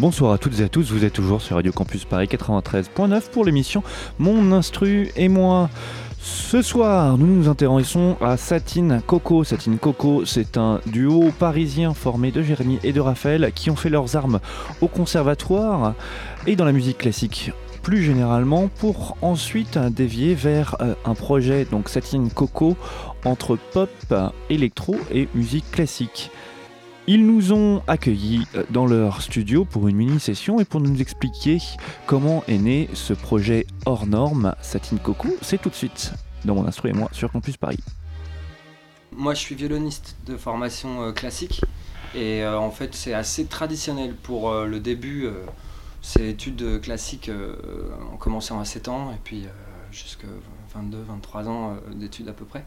Bonsoir à toutes et à tous, vous êtes toujours sur Radio Campus Paris 93.9 pour l'émission Mon Instru et moi. Ce soir, nous nous intéressons à Satine Coco. Satine Coco, c'est un duo parisien formé de Jérémy et de Raphaël qui ont fait leurs armes au conservatoire et dans la musique classique plus généralement pour ensuite dévier vers euh, un projet donc Satine Coco entre pop, électro et musique classique. Ils nous ont accueillis euh, dans leur studio pour une mini-session et pour nous expliquer comment est né ce projet hors norme, Satine Coco, c'est tout de suite dans mon instru et moi sur Campus Paris. Moi, je suis violoniste de formation euh, classique et euh, en fait, c'est assez traditionnel pour le début. euh, ces études classiques ont commencé à 7 ans et puis jusqu'à 22-23 ans d'études à peu près.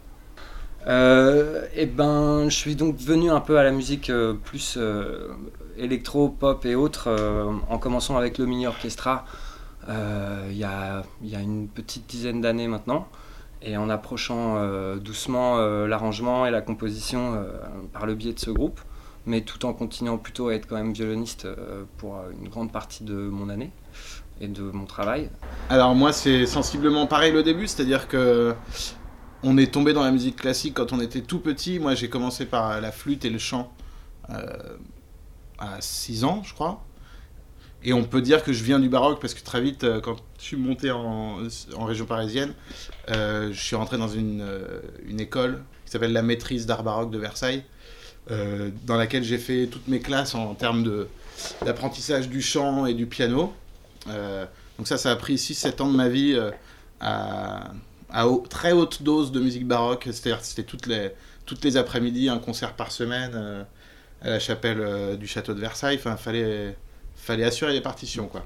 Euh, et ben, je suis donc venu un peu à la musique euh, plus euh, électro, pop et autres en commençant avec le mini orchestra il y, a, y a une petite dizaine d'années maintenant et en approchant doucement l'arrangement et la composition par le biais de ce groupe, mais tout en continuant plutôt à être quand même violoniste pour une grande partie de mon année et de mon travail. Alors moi c'est sensiblement pareil le début, c'est-à-dire que on est tombé dans la musique classique quand on était tout petit. Moi j'ai commencé par la flûte et le chant euh, à 6 ans je crois. Et on peut dire que je viens du baroque parce que très vite euh, quand je suis monté en, région parisienne, euh, je suis rentré dans une, école qui s'appelle la maîtrise d'art baroque de Versailles, dans laquelle j'ai fait toutes mes classes en termes d'apprentissage du chant et du piano. Donc ça, ça a pris 6-7 ans de ma vie à, à très haute dose de musique baroque. C'est-à-dire c'était toutes les, toutes les après-midi, un concert par semaine euh, à la chapelle euh, du château de Versailles. Enfin, fallait, fallait assurer les partitions, quoi.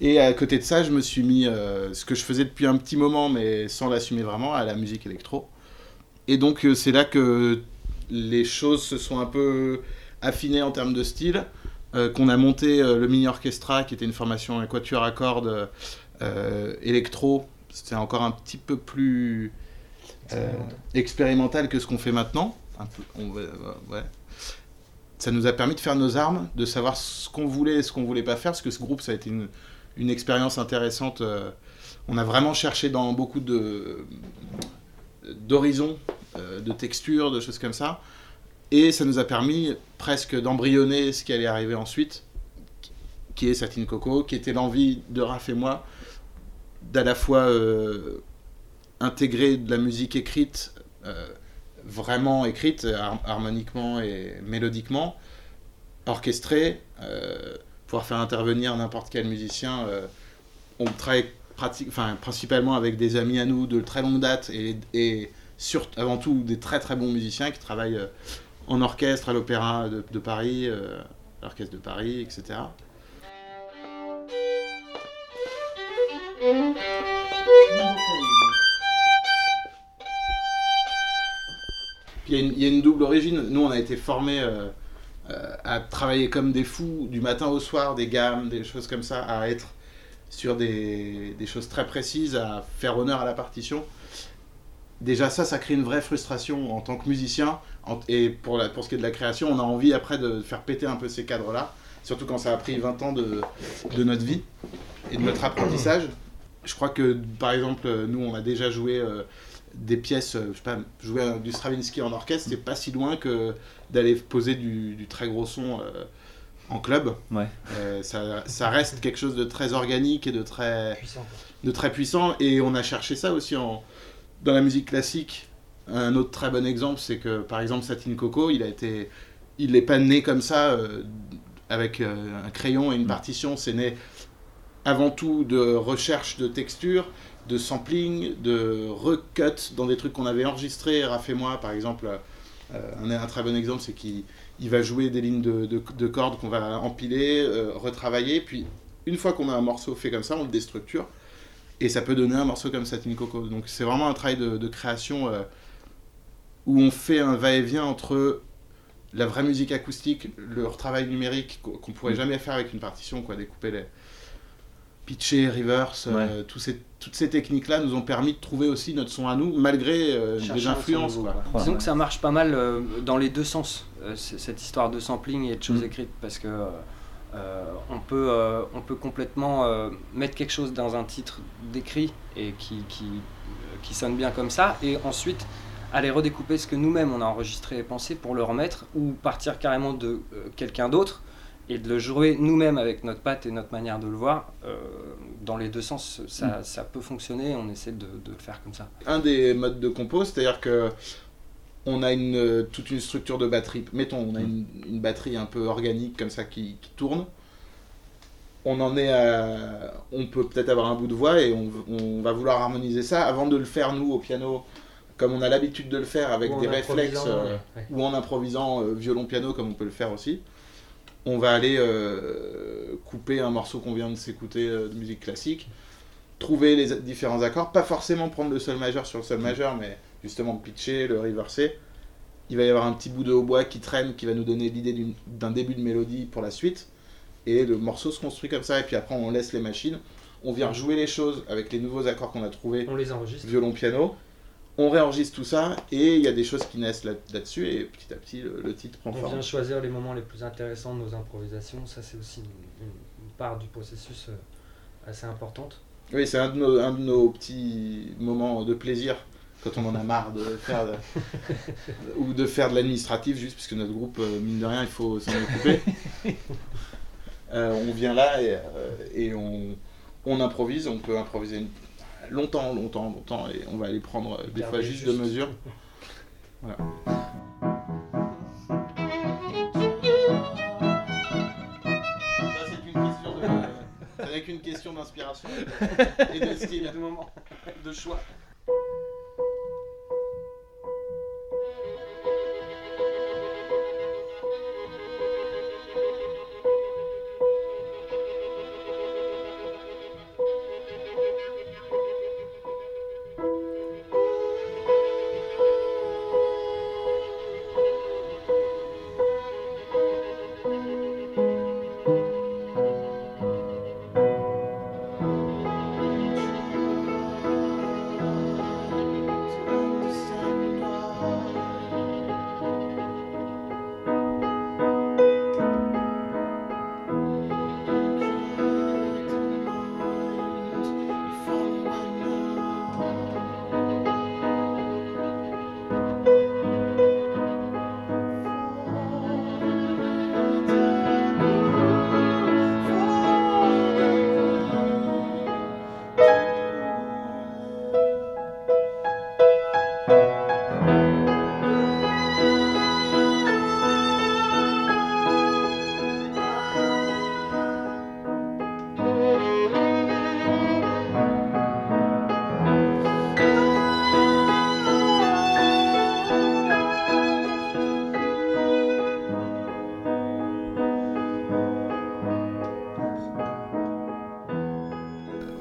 Et à côté de ça, je me suis mis euh, ce que je faisais depuis un petit moment, mais sans l'assumer vraiment, à la musique électro. Et donc c'est là que les choses se sont un peu affinées en termes de style qu'on a monté le mini orchestra qui était une formation à quatuor à cordes électro c'était encore un petit peu plus euh, expérimental que ce qu'on fait maintenant. Un peu, on va- va- ouais. ça nous a permis de faire nos armes de savoir ce qu'on voulait et ce qu'on voulait pas faire parce que ce groupe ça a été une, une expérience intéressante euh, on a vraiment cherché dans beaucoup de d'horizons euh, de textures de choses comme ça. Et ça nous a permis presque d'embryonner ce qui allait arriver ensuite, qui est Satine Coco, qui était l'envie de Raph et moi d'à la fois euh, intégrer de la musique écrite, euh, vraiment écrite, har- harmoniquement et mélodiquement, orchestrée, euh, pouvoir faire intervenir n'importe quel musicien. on travaille enfin, principalement avec des amis à nous de très longue date et, et sur- avant tout des très très bons musiciens qui travaillent en orchestre à l'Opéra de, de Paris, l'Orchestre de Paris, etc. il y, a une- double origine. Nous, on a été formés euh, euh, à travailler comme des fous du matin au soir, des gammes, des choses comme ça, à être sur des, choses très précises, à faire honneur à la partition. Déjà ça, ça crée une vraie frustration en tant que musicien. En- et pour, ce qui est de la création, on a envie après de faire péter un peu ces cadres-là. Surtout quand ça a pris 20 ans de notre vie et de notre apprentissage. Je crois que, par exemple, nous, on a déjà joué euh, des pièces, euh, je sais pas, jouer euh, du Stravinsky en orchestre, c'est pas si loin que d'aller poser du, du très gros son euh, en club. Ouais. Euh, ça, ça reste quelque chose de très organique et de très, de très puissant. Et on a cherché ça aussi en, dans la musique classique. Un autre très bon exemple, c'est que par exemple Satine Coco, il a été, il n'est pas né comme ça euh, avec euh, un crayon et une partition. C'est né avant tout de recherche de texture, de sampling, de recut dans des trucs qu'on avait enregistrés, Raph et moi, par exemple. euh, un, un très bon exemple, c'est qu'il il va jouer des lignes de, de- de cordes qu'on va empiler, euh, retravailler, puis une fois qu'on a un morceau fait comme ça, on le déstructure et ça peut donner un morceau comme Satin Coco. Donc c'est vraiment un travail de, de création euh, où on fait un va-et-vient entre la vraie musique acoustique, le travail numérique qu'on qu'on pourrait Mm. jamais faire avec une partition, quoi, découper les pitcher, reverse, euh, ces, toutes ces techniques-là nous ont permis de trouver aussi notre son à nous, malgré euh, des influences. nouveau, quoi. quoi. Disons que ça marche pas mal euh, dans les deux sens, euh, cette histoire de sampling et de choses Mm. écrites, parce que on, peut, euh, on peut complètement euh, mettre quelque chose dans un titre d'écrit et qui, qui, euh, qui sonne bien comme ça, et ensuite aller redécouper ce que nous-mêmes on a enregistré et pensé pour le remettre, ou partir carrément de euh, quelqu'un d'autre et de le jouer nous-mêmes avec notre patte et notre manière de le voir. euh, dans les deux sens, ça, ça peut fonctionner, on essaie de, de le faire comme ça. un des modes de compo, c'est-à-dire que on a une, toute une structure de batterie. Mettons, on a une, une batterie un peu organique comme ça qui, qui tourne. On en est à, on peut peut-être avoir un bout de voix et on, on va vouloir harmoniser ça avant de le faire nous au piano, comme on a l'habitude de le faire avec Ou des réflexes improvisant, euh, ouais. ou en improvisant euh, violon-piano comme on peut le faire aussi. On va aller euh, couper un morceau qu'on vient de s'écouter euh, de musique classique, trouver les différents accords, pas forcément prendre le sol majeur sur le sol majeur, mais justement pitcher, le reverser. Il va y avoir un petit bout de hautbois qui traîne, qui va nous donner l'idée d'un début de mélodie pour la suite. Et le morceau se construit comme ça, et puis après on laisse les machines. On vient rejouer les choses avec les nouveaux accords qu'on a trouvés, On les enregistre. violon-piano. On réenregistre tout ça, et il y a des choses qui naissent là- là-dessus, et petit à petit le, le titre prend On forme. vient choisir les moments les plus intéressants de nos improvisations. Ça, c'est aussi une, une- une part du processus euh, assez importante. Oui, c'est un, de nos- un de nos petits moments de plaisir quand on en a marre de faire de- ou de faire de l'administratif juste parce que notre groupe euh, mine de rien il faut s'en occuper. Euh, on vient là et, et on, on improvise, on peut improviser une- longtemps, longtemps, longtemps et on va aller prendre euh, des fois Garder juste de juste. mesure. Ça c'est une question de, avec une question d'inspiration et de style. de moments de choix.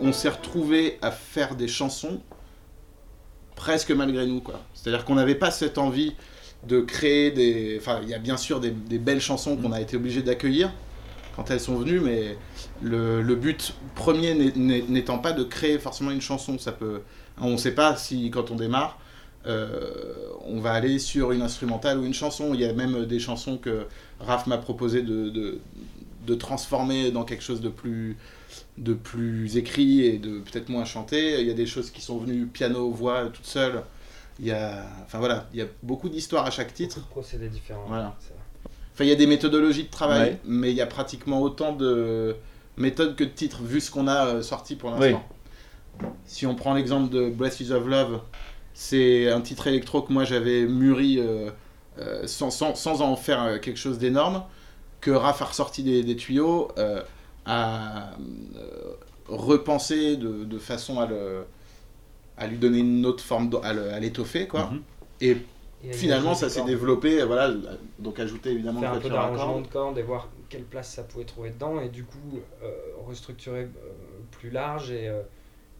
On s'est retrouvé à faire des chansons presque malgré nous quoi. C'est-à-dire qu'on n'avait pas cette envie de créer des. Enfin, il y a bien sûr des, belles chansons qu'on a été obligé d'accueillir quand elles sont venues, mais le, but premier n'étant pas de créer forcément une chanson. Ça peut. On ne sait pas si quand on démarre. euh, on va aller sur une instrumentale ou une chanson. Il y a même des chansons que Raph m'a proposé de, de transformer dans quelque chose de plus, de plus écrit et de peut-être moins chanté. Il y a des choses qui sont venues piano, voix, toute seule. Il y a, enfin voilà, il y a beaucoup d'histoires à chaque titre. Beaucoup de procédés différents. Voilà. Enfin, il y a des méthodologies de travail, Ouais. mais il y a pratiquement autant de méthodes que de titres, vu ce qu'on a euh, sorti pour l'instant. Si on prend l'exemple de Breath is of Love, c'est un titre électro que moi j'avais mûri euh, euh, sans, sans, sans en faire euh, quelque chose d'énorme, que Raph a ressorti des, des tuyaux, euh, a euh, repensé de, de façon à, le, à lui donner une autre forme, à l'étoffer, quoi. Mhm. Et Et finalement, ça s'est développé, voilà, donc ajouter évidemment faire un peu d'arrangement de cordes et voir quelle place ça pouvait trouver dedans et du coup euh, restructurer euh, plus large et, euh,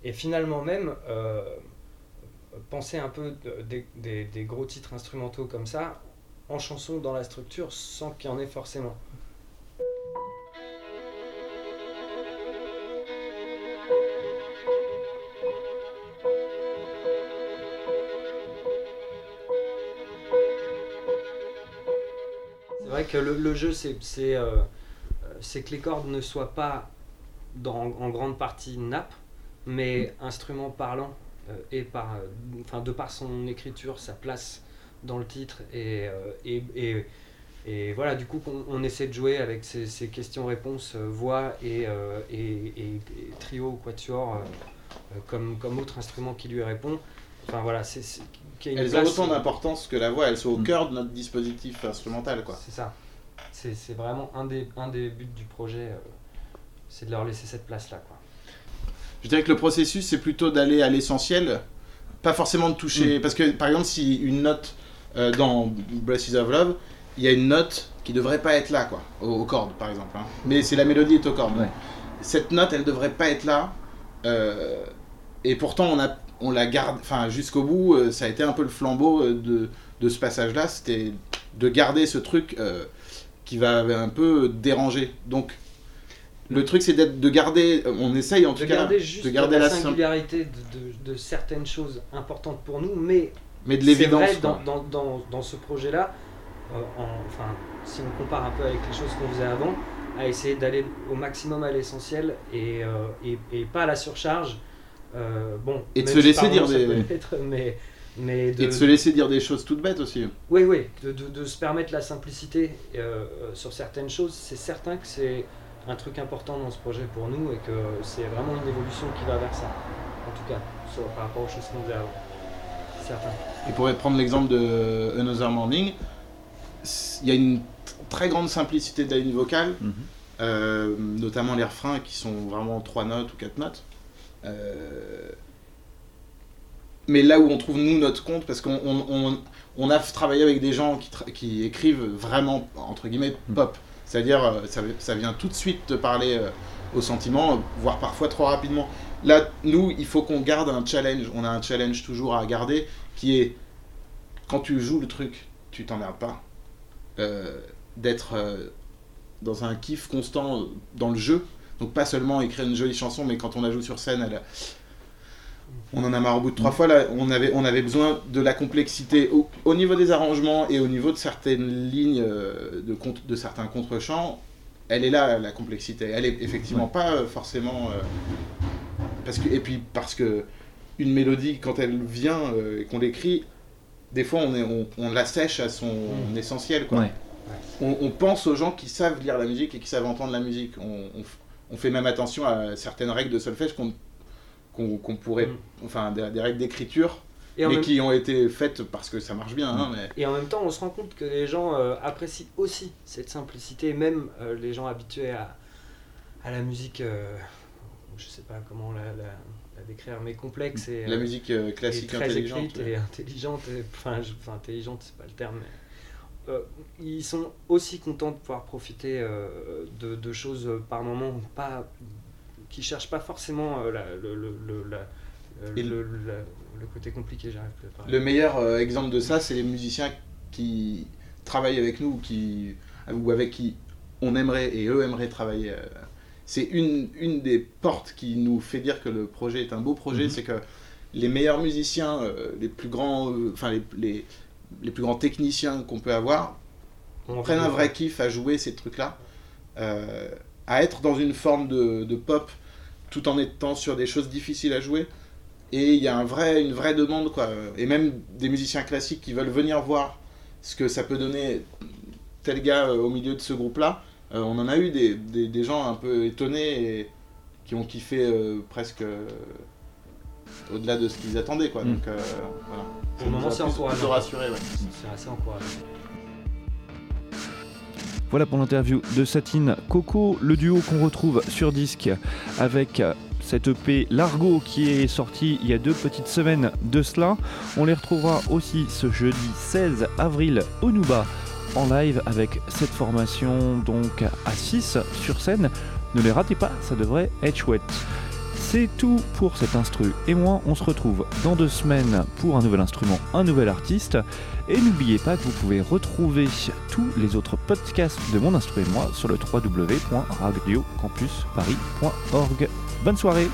et finalement même euh, penser un peu de- des, des- des gros titres instrumentaux comme ça en chanson dans la structure sans qu'il y en ait forcément. C'est vrai que le, jeu, euh, c'est que les cordes ne soient pas en grande partie nappe, mais instrument parlant, euh, et par, euh, de par son écriture, sa place dans le titre. Et, euh, et, et, et voilà, du coup, on, on essaie de jouer avec ces, ces questions-réponses, euh, voix et, euh, et, et- et trio ou quatuor, comme, comme autre instrument qui lui répond. Enfin voilà, c'est c'est- qu'il y ait une Elles ont autant d'importance que la voix, elles sont au Mm. cœur de notre dispositif instrumental, quoi. C'est ça. C'est c'est vraiment un des, un des buts du projet, euh, c'est de leur laisser cette place-là. quoi. Je dirais que le processus, c'est plutôt d'aller à l'essentiel, pas forcément de toucher. Parce que, par exemple, si une note euh, dans Braces of Love, il y a une note qui devrait pas être là, quoi, aux, aux cordes, par exemple. hein. Mais c'est la mélodie est aux cordes. Ouais. Cette note, elle devrait pas être là. euh, et pourtant, on, a, on la garde, enfin, jusqu'au bout, euh, ça a été un peu le flambeau euh, de, de ce passage-là. C'était de garder ce truc euh, qui va un peu déranger. Donc, le truc, c'est d'être- de garder, on essaye en tout De cas, garder juste de garder la, la, sim- singularité de, de- de certaines choses importantes pour nous, mais mais de c'est l'évidence. vrai quoi. dans, dans, dans, dans ce projet-là, euh, en- enfin, si on compare un peu avec les choses qu'on faisait avant, à essayer d'aller au maximum à l'essentiel et, euh, et, et pas à la surcharge. Euh, bon, Et de se laisser dire des- mais, mais de, Et de se laisser dire des choses toutes bêtes aussi. Oui, oui, de, de- de se permettre la simplicité sur certaines choses, c'est certain que c'est un truc important dans ce projet pour nous et que c'est vraiment une évolution qui va vers ça, en tout cas, sur- par rapport aux choses qu'on faisait avant. Certain. Et pour prendre l'exemple de Another Morning, il y a une très grande simplicité de la ligne vocale, Mhm. euh, notamment les refrains qui sont vraiment trois notes ou quatre notes. Euh, mais là où on trouve nous notre compte, parce qu'on on, on- on a travaillé avec des gens qui, écrivent vraiment, entre guillemets, pop. C'est-à-dire, euh, ça, ça vient tout de suite te parler euh, au sentiment, voire parfois trop rapidement. Là, nous, il faut qu'on garde un challenge. On a un challenge toujours à garder qui est quand tu joues le truc, tu t'emmerdes pas. Euh, D'être euh, dans un kiff constant euh, dans le jeu. Donc, pas seulement écrire une jolie chanson, mais quand on la joue sur scène, elle on en a marre au bout de trois fois. Là, on avait, on avait besoin de la complexité au, au niveau des arrangements et au niveau de certaines lignes de, contre- de certains contre-champs. Elle est là, la complexité. Elle est effectivement pas forcément. euh, parce que, et puis parce que une mélodie, quand elle vient euh, et qu'on l'écrit, des fois on, est, on, on la sèche à son Mm. essentiel. Quoi. Ouais. On, on pense aux gens qui savent lire la musique et qui savent entendre la musique. On, fait même attention à certaines règles de solfège qu'on pourrait. Mm. Enfin, des, des règles d'écriture, mais même, qui ont été faites parce que ça marche bien. hein, mais... et en même temps, on se rend compte que les gens euh, apprécient aussi cette simplicité, même euh, les gens habitués à, à la musique, euh, je sais pas comment la, la- la décrire, mais complexe et, La euh, musique euh, et classique très intelligente. écrite et intelligente. et- Enfin, je- enfin, intelligente, c'est pas le terme. Mais, euh, ils sont aussi contents de pouvoir profiter euh, de, de choses par moment pas qui cherchent pas forcément la- le, le, le- la- le, côté compliqué. J'arrive plus à parler. Le meilleur exemple de ça, c'est les musiciens qui travaillent avec nous qui, ou avec qui on aimerait et eux aimeraient travailler. C'est une, une des portes qui nous fait dire que le projet est un beau projet, Mhm. c'est que les meilleurs musiciens, euh, les plus grands, euh, enfin les, les, les plus grands techniciens qu'on peut avoir, On prennent un vrai kiff à jouer ces trucs-là, euh, à être dans une forme de, de pop tout en étant sur des choses difficiles à jouer. Et il y a un vrai, une vraie demande, quoi. Et même des musiciens classiques qui veulent venir voir ce que ça peut donner tel gars au milieu de ce groupe-là. Euh, on en a eu des, des, des gens un peu étonnés et qui ont kiffé euh, presque euh, au-delà de ce qu'ils attendaient, quoi. Mm. Donc euh, voilà. Pour le moment, c'est encourageant. ouais. C'est assez encourageant. Voilà pour l'interview de Satine Coco, le duo qu'on retrouve sur disque avec cette EP Largo qui est sortie il y a deux petites semaines de cela. On les retrouvera aussi ce jeudi 16 avril au Nouba en live avec cette formation donc à 6 sur scène. Ne les ratez pas, ça devrait être chouette. C'est tout pour cet instru. Et moi, on se retrouve dans deux semaines pour un nouvel instrument, un nouvel artiste. Et n'oubliez pas que vous pouvez retrouver tous les autres podcasts de mon instru et moi sur le www.radiocampusparis.org. Bonne soirée